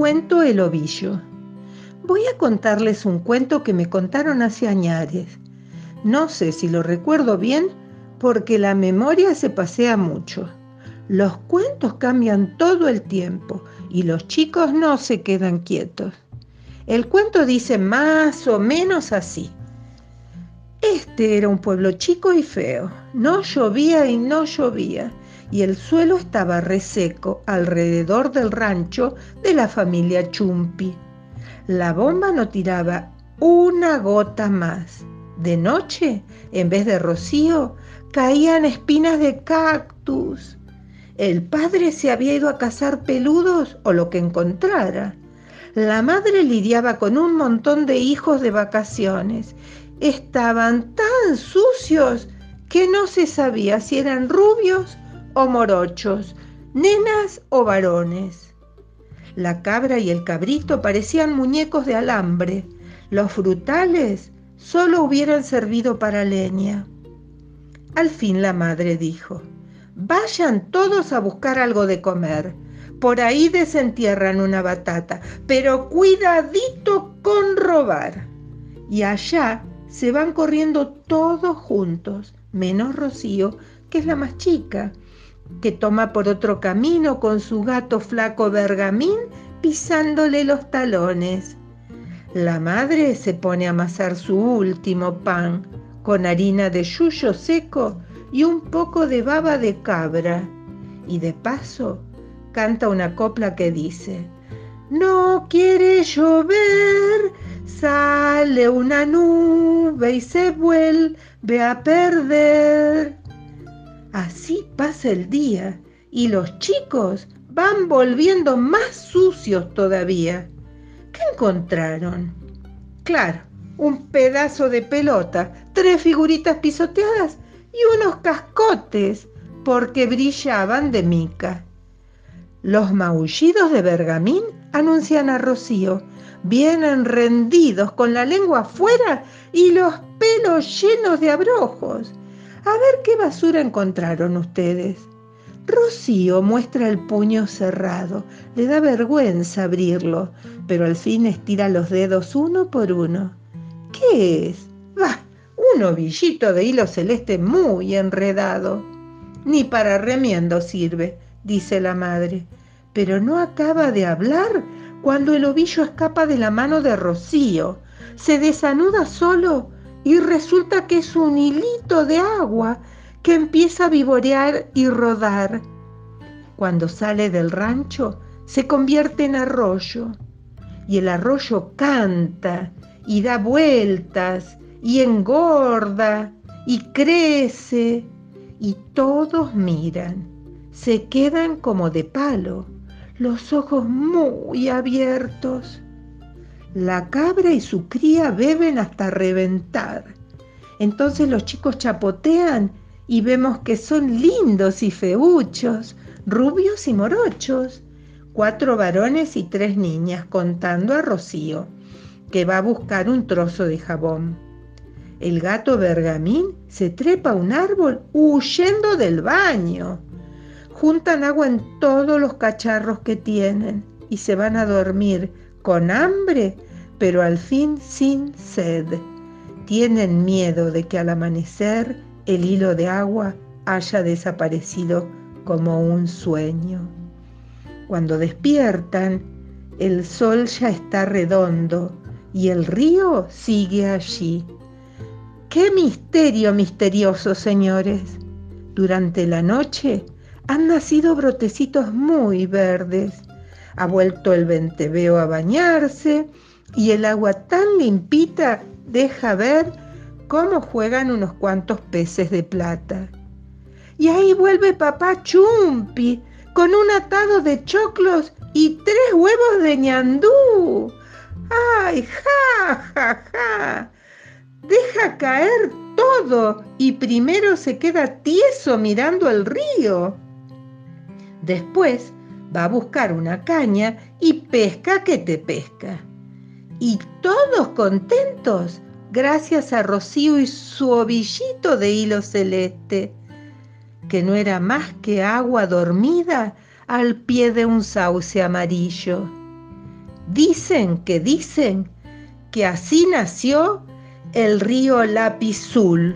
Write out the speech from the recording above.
cuento El ovillo. Voy a contarles un cuento que me contaron hace añares. No sé si lo recuerdo bien porque la memoria se pasea mucho. Los cuentos cambian todo el tiempo y los chicos no se quedan quietos. El cuento dice más o menos así. Este era un pueblo chico y feo. No llovía y no llovía y el suelo estaba reseco alrededor del rancho de la familia Chumpi. La bomba no tiraba una gota más. De noche, en vez de rocío, caían espinas de cactus. El padre se había ido a cazar peludos o lo que encontrara. La madre lidiaba con un montón de hijos de vacaciones. Estaban tan sucios que no se sabía si eran rubios o morochos, nenas o varones. La cabra y el cabrito parecían muñecos de alambre. Los frutales solo hubieran servido para leña. Al fin la madre dijo, vayan todos a buscar algo de comer. Por ahí desentierran una batata, pero cuidadito con robar. Y allá se van corriendo todos juntos, menos Rocío, que es la más chica, que toma por otro camino con su gato flaco Bergamín pisándole los talones. La madre se pone a amasar su último pan con harina de yuyo seco y un poco de baba de cabra. Y de paso canta una copla que dice, No quiere llover, sale una nube y se vuelve a perder. Así pasa el día y los chicos van volviendo más sucios todavía. ¿Qué encontraron? Claro, un pedazo de pelota, tres figuritas pisoteadas y unos cascotes porque brillaban de mica. Los maullidos de Bergamín anuncian a Rocío. Vienen rendidos con la lengua afuera y los pelos llenos de abrojos. A ver qué basura encontraron ustedes. Rocío muestra el puño cerrado. Le da vergüenza abrirlo, pero al fin estira los dedos uno por uno. ¿Qué es? ¡Bah! Un ovillito de hilo celeste muy enredado. Ni para remiendo sirve, dice la madre. Pero no acaba de hablar cuando el ovillo escapa de la mano de Rocío. Se desanuda solo y resulta que es un hilito de agua que empieza a vivorear y rodar. Cuando sale del rancho se convierte en arroyo y el arroyo canta y da vueltas y engorda y crece y todos miran, se quedan como de palo, los ojos muy abiertos. La cabra y su cría beben hasta reventar. Entonces los chicos chapotean y vemos que son lindos y feuchos, rubios y morochos. Cuatro varones y tres niñas contando a Rocío, que va a buscar un trozo de jabón. El gato Bergamín se trepa a un árbol huyendo del baño. Juntan agua en todos los cacharros que tienen y se van a dormir con hambre, pero al fin sin sed. Tienen miedo de que al amanecer el hilo de agua haya desaparecido como un sueño. Cuando despiertan, el sol ya está redondo y el río sigue allí. ¡Qué misterio misterioso, señores! Durante la noche han nacido brotecitos muy verdes ha vuelto el venteveo a bañarse y el agua tan limpita deja ver cómo juegan unos cuantos peces de plata. Y ahí vuelve papá Chumpi con un atado de choclos y tres huevos de ñandú. ¡Ay, ja, ja, ja! Deja caer todo y primero se queda tieso mirando el río. Después va a buscar una caña y pesca que te pesca. Y todos contentos gracias a Rocío y su ovillito de hilo celeste, que no era más que agua dormida al pie de un sauce amarillo. Dicen que dicen que así nació el río Lapizul.